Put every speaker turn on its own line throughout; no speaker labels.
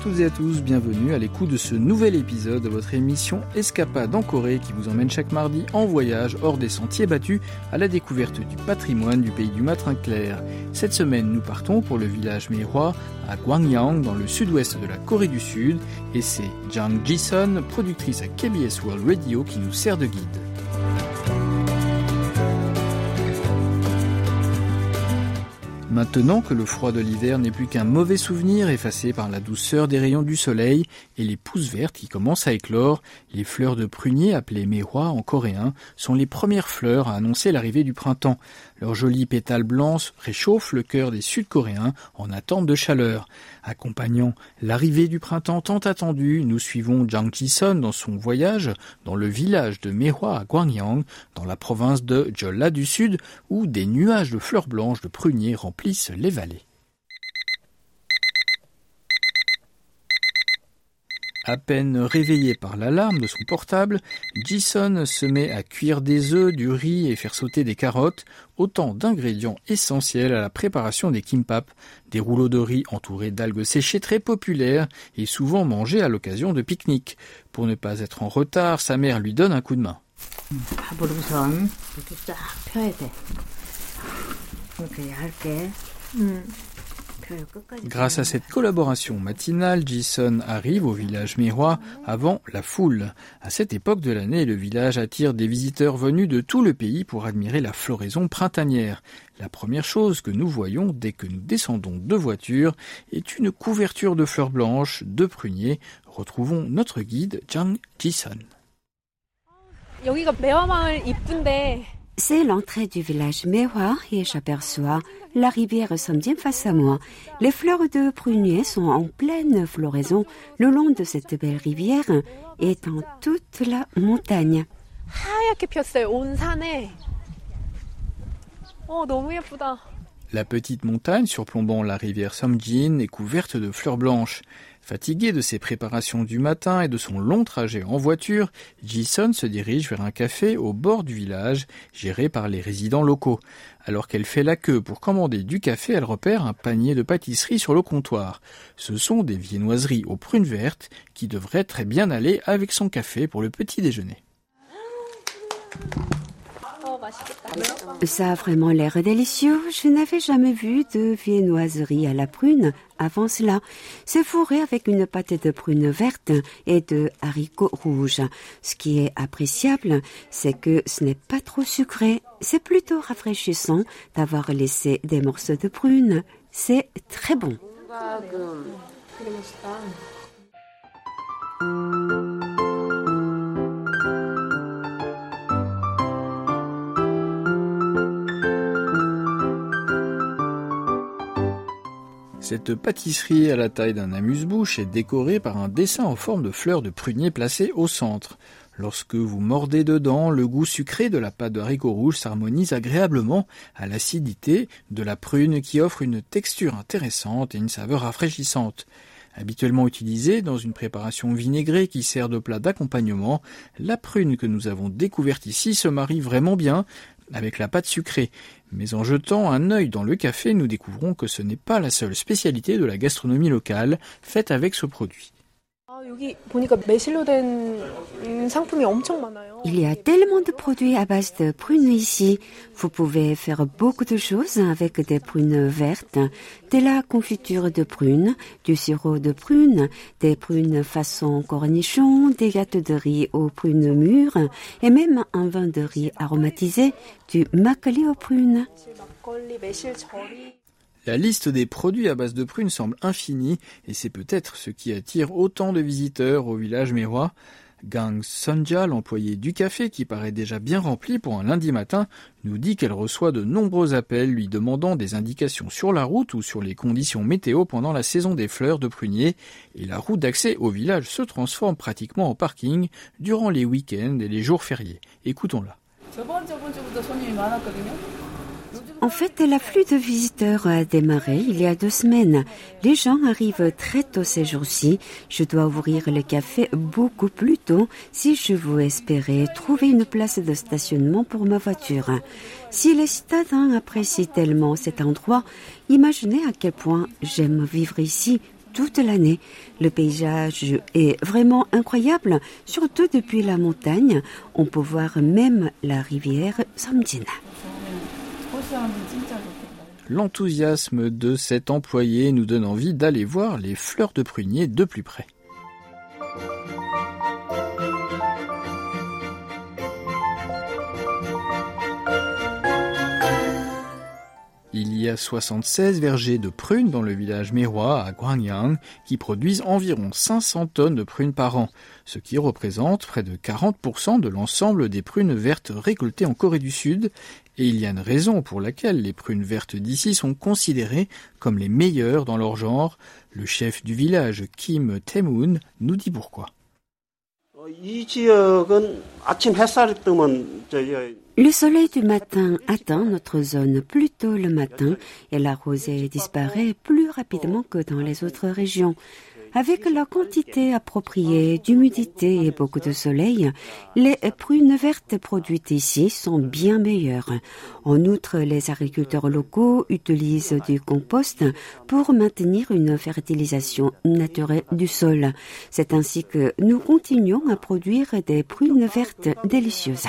toutes et à tous, bienvenue à l'écoute de ce nouvel épisode de votre émission Escapade en Corée qui vous emmène chaque mardi en voyage hors des sentiers battus à la découverte du patrimoine du pays du matin clair. Cette semaine, nous partons pour le village Mehwa à Gwangyang dans le sud-ouest de la Corée du Sud et c'est Jang Ji-sun, productrice à KBS World Radio qui nous sert de guide. Maintenant que le froid de l'hiver n'est plus qu'un mauvais souvenir effacé par la douceur des rayons du soleil et les pousses vertes qui commencent à éclore, les fleurs de prunier appelées mehwa en coréen sont les premières fleurs à annoncer l'arrivée du printemps. Leurs jolies pétales blancs réchauffent le cœur des Sud-Coréens en attente de chaleur. Accompagnant l'arrivée du printemps tant attendu, nous suivons Jang Ji-sun dans son voyage dans le village de Mehwa à Gwangyang, dans la province de Jeolla du Sud, où des nuages de fleurs blanches de prunier remplissent les vallées. À peine réveillé par l'alarme de son portable, Jason se met à cuire des œufs, du riz et faire sauter des carottes, autant d'ingrédients essentiels à la préparation des kimbap, des rouleaux de riz entourés d'algues séchées très populaires et souvent mangés à l'occasion de pique-niques. Pour ne pas être en retard, sa mère lui donne un coup de main. Grâce à cette collaboration matinale, Jason arrive au village Miroir avant la foule. À cette époque de l'année, le village attire des visiteurs venus de tout le pays pour admirer la floraison printanière. La première chose que nous voyons dès que nous descendons de voiture est une couverture de fleurs blanches, de pruniers. Retrouvons notre guide Jang Jason.
C'est l'entrée du village Mehwa et j'aperçois la rivière Somdien face à moi. Les fleurs de prunier sont en pleine floraison le long de cette belle rivière et dans toute la montagne.
La petite montagne surplombant la rivière Somjin est couverte de fleurs blanches. Fatigué de ses préparations du matin et de son long trajet en voiture, Jason se dirige vers un café au bord du village, géré par les résidents locaux. Alors qu'elle fait la queue pour commander du café, elle repère un panier de pâtisserie sur le comptoir. Ce sont des viennoiseries aux prunes vertes qui devraient très bien aller avec son café pour le petit déjeuner.
Ça a vraiment l'air délicieux. Je n'avais jamais vu de viennoiserie à la prune avant cela. C'est fourré avec une pâte de prune verte et de haricots rouges. Ce qui est appréciable, c'est que ce n'est pas trop sucré. C'est plutôt rafraîchissant d'avoir laissé des morceaux de prune. C'est très bon.
Cette pâtisserie à la taille d'un amuse-bouche est décorée par un dessin en forme de fleurs de prunier placé au centre. Lorsque vous mordez dedans, le goût sucré de la pâte de haricot rouge s'harmonise agréablement à l'acidité de la prune qui offre une texture intéressante et une saveur rafraîchissante. Habituellement utilisée dans une préparation vinaigrée qui sert de plat d'accompagnement, la prune que nous avons découverte ici se marie vraiment bien avec la pâte sucrée. Mais en jetant un œil dans le café, nous découvrons que ce n'est pas la seule spécialité de la gastronomie locale faite avec ce produit.
Il y a tellement de produits à base de prunes ici. Vous pouvez faire beaucoup de choses avec des prunes vertes, de la confiture de prunes, du sirop de prunes, des prunes façon cornichon, des gâteaux de riz aux prunes mûres et même un vin de riz aromatisé, du makgeolli aux prunes.
La liste des produits à base de prunes semble infinie et c'est peut-être ce qui attire autant de visiteurs au village mérois. Gang Sonja, l'employé du café qui paraît déjà bien rempli pour un lundi matin, nous dit qu'elle reçoit de nombreux appels lui demandant des indications sur la route ou sur les conditions météo pendant la saison des fleurs de prunier et la route d'accès au village se transforme pratiquement en parking durant les week-ends et les jours fériés. Écoutons-la.
En fait, l'afflux de visiteurs a démarré il y a deux semaines. Les gens arrivent très tôt ces jours-ci. Je dois ouvrir le café beaucoup plus tôt si je veux espérer trouver une place de stationnement pour ma voiture. Si les citadins apprécient tellement cet endroit, imaginez à quel point j'aime vivre ici toute l'année. Le paysage est vraiment incroyable, surtout depuis la montagne. On peut voir même la rivière Samjin.
L'enthousiasme de cet employé nous donne envie d'aller voir les fleurs de prunier de plus près. Il y a 76 vergers de prunes dans le village mérois à Gwangyang qui produisent environ 500 tonnes de prunes par an, ce qui représente près de 40% de l'ensemble des prunes vertes récoltées en Corée du Sud, et il y a une raison pour laquelle les prunes vertes d'ici sont considérées comme les meilleures dans leur genre. Le chef du village, Kim Tae-moon, nous dit pourquoi.
Le soleil du matin atteint notre zone plus tôt le matin et la rosée disparaît plus rapidement que dans les autres régions. Avec la quantité appropriée d'humidité et beaucoup de soleil, les prunes vertes produites ici sont bien meilleures. En outre, les agriculteurs locaux utilisent du compost pour maintenir une fertilisation naturelle du sol. C'est ainsi que nous continuons à produire des prunes vertes délicieuses.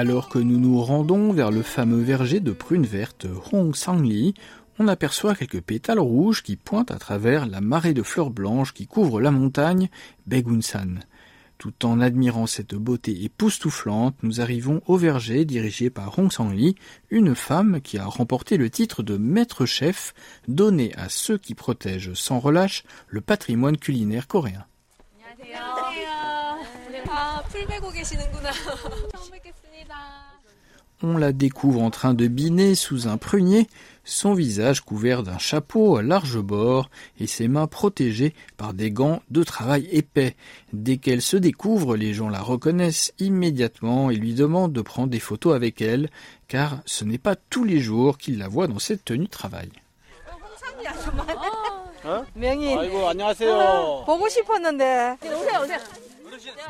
Alors que nous nous rendons vers le fameux verger de prunes vertes Hong Sangli, on aperçoit quelques pétales rouges qui pointent à travers la marée de fleurs blanches qui couvre la montagne Begunsan. Tout en admirant cette beauté époustouflante, nous arrivons au verger dirigé par Hong Sang-li, une femme qui a remporté le titre de maître chef donné à ceux qui protègent sans relâche le patrimoine culinaire coréen. On la découvre en train de biner sous un prunier, son visage couvert d'un chapeau à large bord et ses mains protégées par des gants de travail épais. Dès qu'elle se découvre, les gens la reconnaissent immédiatement et lui demandent de prendre des photos avec elle, car ce n'est pas tous les jours qu'ils la voient dans cette tenue de travail.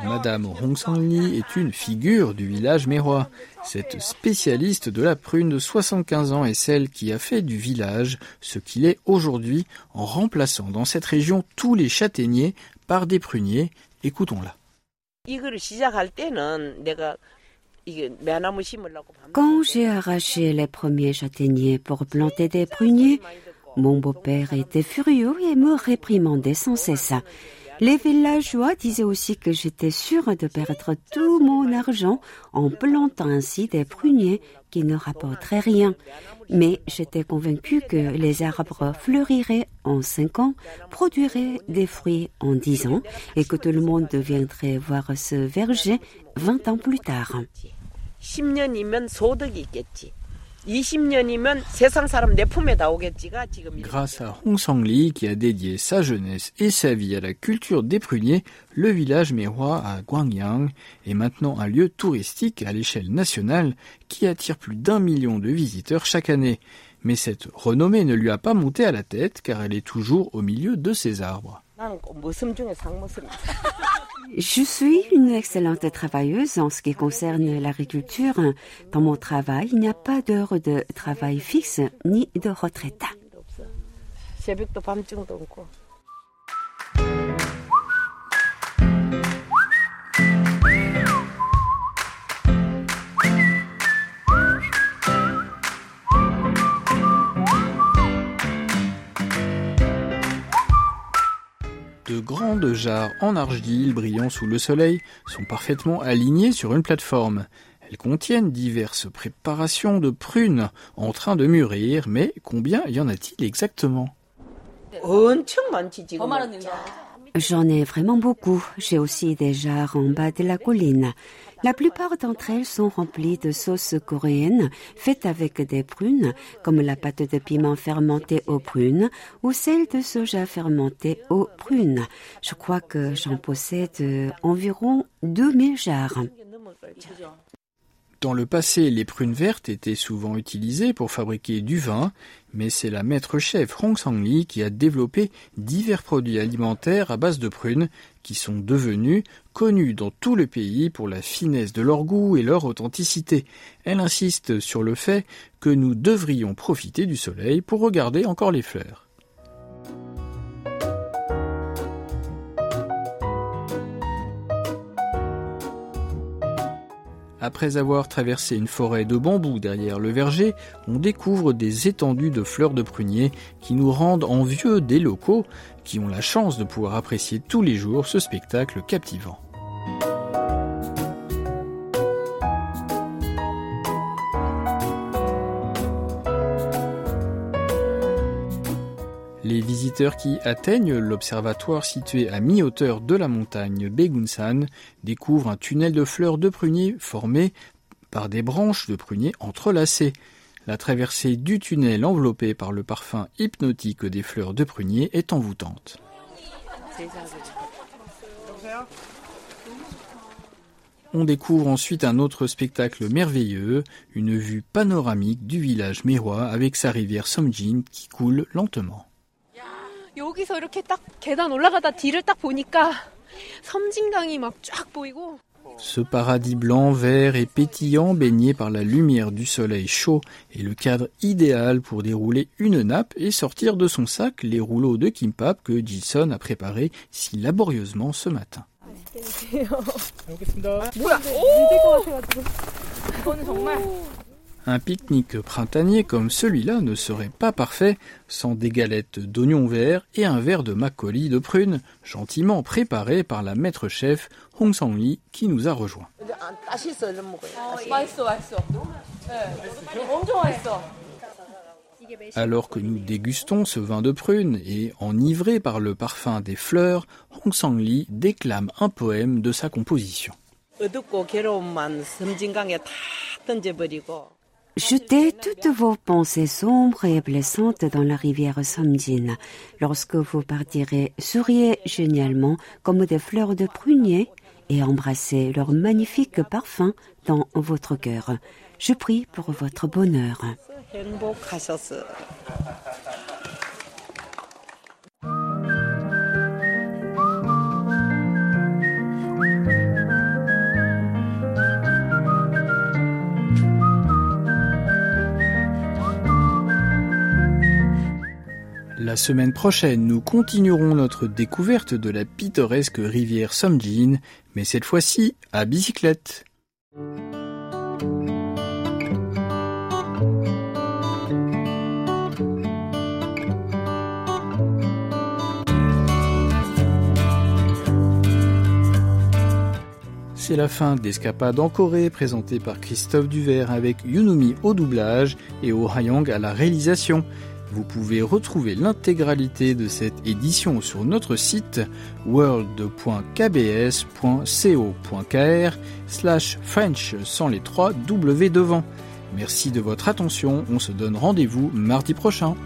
Madame Hong Sang-li est une figure du village mérois. Cette spécialiste de la prune de 75 ans est celle qui a fait du village ce qu'il est aujourd'hui en remplaçant dans cette région tous les châtaigniers par des pruniers. Écoutons-la.
Quand j'ai arraché les premiers châtaigniers pour planter des pruniers, mon beau-père était furieux et me réprimandait sans cesse. Les villageois disaient aussi que j'étais sûre de perdre tout mon argent en plantant ainsi des pruniers qui ne rapporteraient rien. Mais j'étais convaincue que les arbres fleuriraient en cinq ans, produiraient des fruits en dix ans et que tout le monde deviendrait voir ce verger vingt ans plus tard.
Grâce à Hong Sang-li, qui a dédié sa jeunesse et sa vie à la culture des pruniers, le village mérois à Gwangyang est maintenant un lieu touristique à l'échelle nationale qui attire plus d'un million de visiteurs chaque année. Mais cette renommée ne lui a pas monté à la tête car elle est toujours au milieu de ses arbres.
Je suis une excellente travailleuse en ce qui concerne l'agriculture. Dans mon travail, il n'y a pas d'heure de travail fixe ni de retraite.
Grandes jarres en argile brillant sous le soleil sont parfaitement alignées sur une plateforme. Elles contiennent diverses préparations de prunes en train de mûrir, mais combien y en a-t-il exactement?
J'en ai vraiment beaucoup. J'ai aussi des jarres en bas de la colline. La plupart d'entre elles sont remplies de sauces coréennes faites avec des prunes, comme la pâte de piment fermentée aux prunes ou celle de soja fermentée aux prunes. Je crois que j'en possède environ 2000 jarres.
Dans le passé, les prunes vertes étaient souvent utilisées pour fabriquer du vin, mais c'est la maître chef Hong Sang-li qui a développé divers produits alimentaires à base de prunes qui sont devenus connus dans tout le pays pour la finesse de leur goût et leur authenticité. Elle insiste sur le fait que nous devrions profiter du soleil pour regarder encore les fleurs. Après avoir traversé une forêt de bambous derrière le verger, on découvre des étendues de fleurs de prunier qui nous rendent envieux des locaux qui ont la chance de pouvoir apprécier tous les jours ce spectacle captivant. Les visiteurs qui atteignent l'observatoire situé à mi-hauteur de la montagne Begunsan découvrent un tunnel de fleurs de prunier formé par des branches de prunier entrelacées. La traversée du tunnel enveloppé par le parfum hypnotique des fleurs de prunier est envoûtante. On découvre ensuite un autre spectacle merveilleux, une vue panoramique du village mérois avec sa rivière Somjin qui coule lentement. 여기서 이렇게 딱 계단 올라가다 뒤를 딱 보니까 섬진강이 막 쫙 보이고 ce paradis blanc, vert et pétillant baigné par la lumière du soleil chaud est le cadre idéal pour dérouler une nappe et sortir de son sac les rouleaux de kimbap que Jason a préparés si laborieusement ce matin. Un pique-nique printanier comme celui-là ne serait pas parfait sans des galettes d'oignons verts et un verre de makgeolli de prunes, gentiment préparé par la maître chef Hong Sang-li qui nous a rejoints. Alors que nous dégustons ce vin de prune et enivré par le parfum des fleurs, Hong Sang-li déclame un poème de sa composition.
Jetez toutes vos pensées sombres et blessantes dans la rivière Somjin. Lorsque vous partirez, souriez génialement comme des fleurs de prunier et embrassez leur magnifique parfum dans votre cœur. Je prie pour votre bonheur.
Semaine prochaine, nous continuerons notre découverte de la pittoresque rivière Somjin, mais cette fois-ci à bicyclette. C'est la fin d'Escapade en Corée, présentée par Christophe Duvert avec Yunumi au doublage et Oh à la réalisation. Vous pouvez retrouver l'intégralité de cette édition sur notre site world.kbs.co.kr slash French sans les trois W devant. Merci de votre attention, on se donne rendez-vous mardi prochain.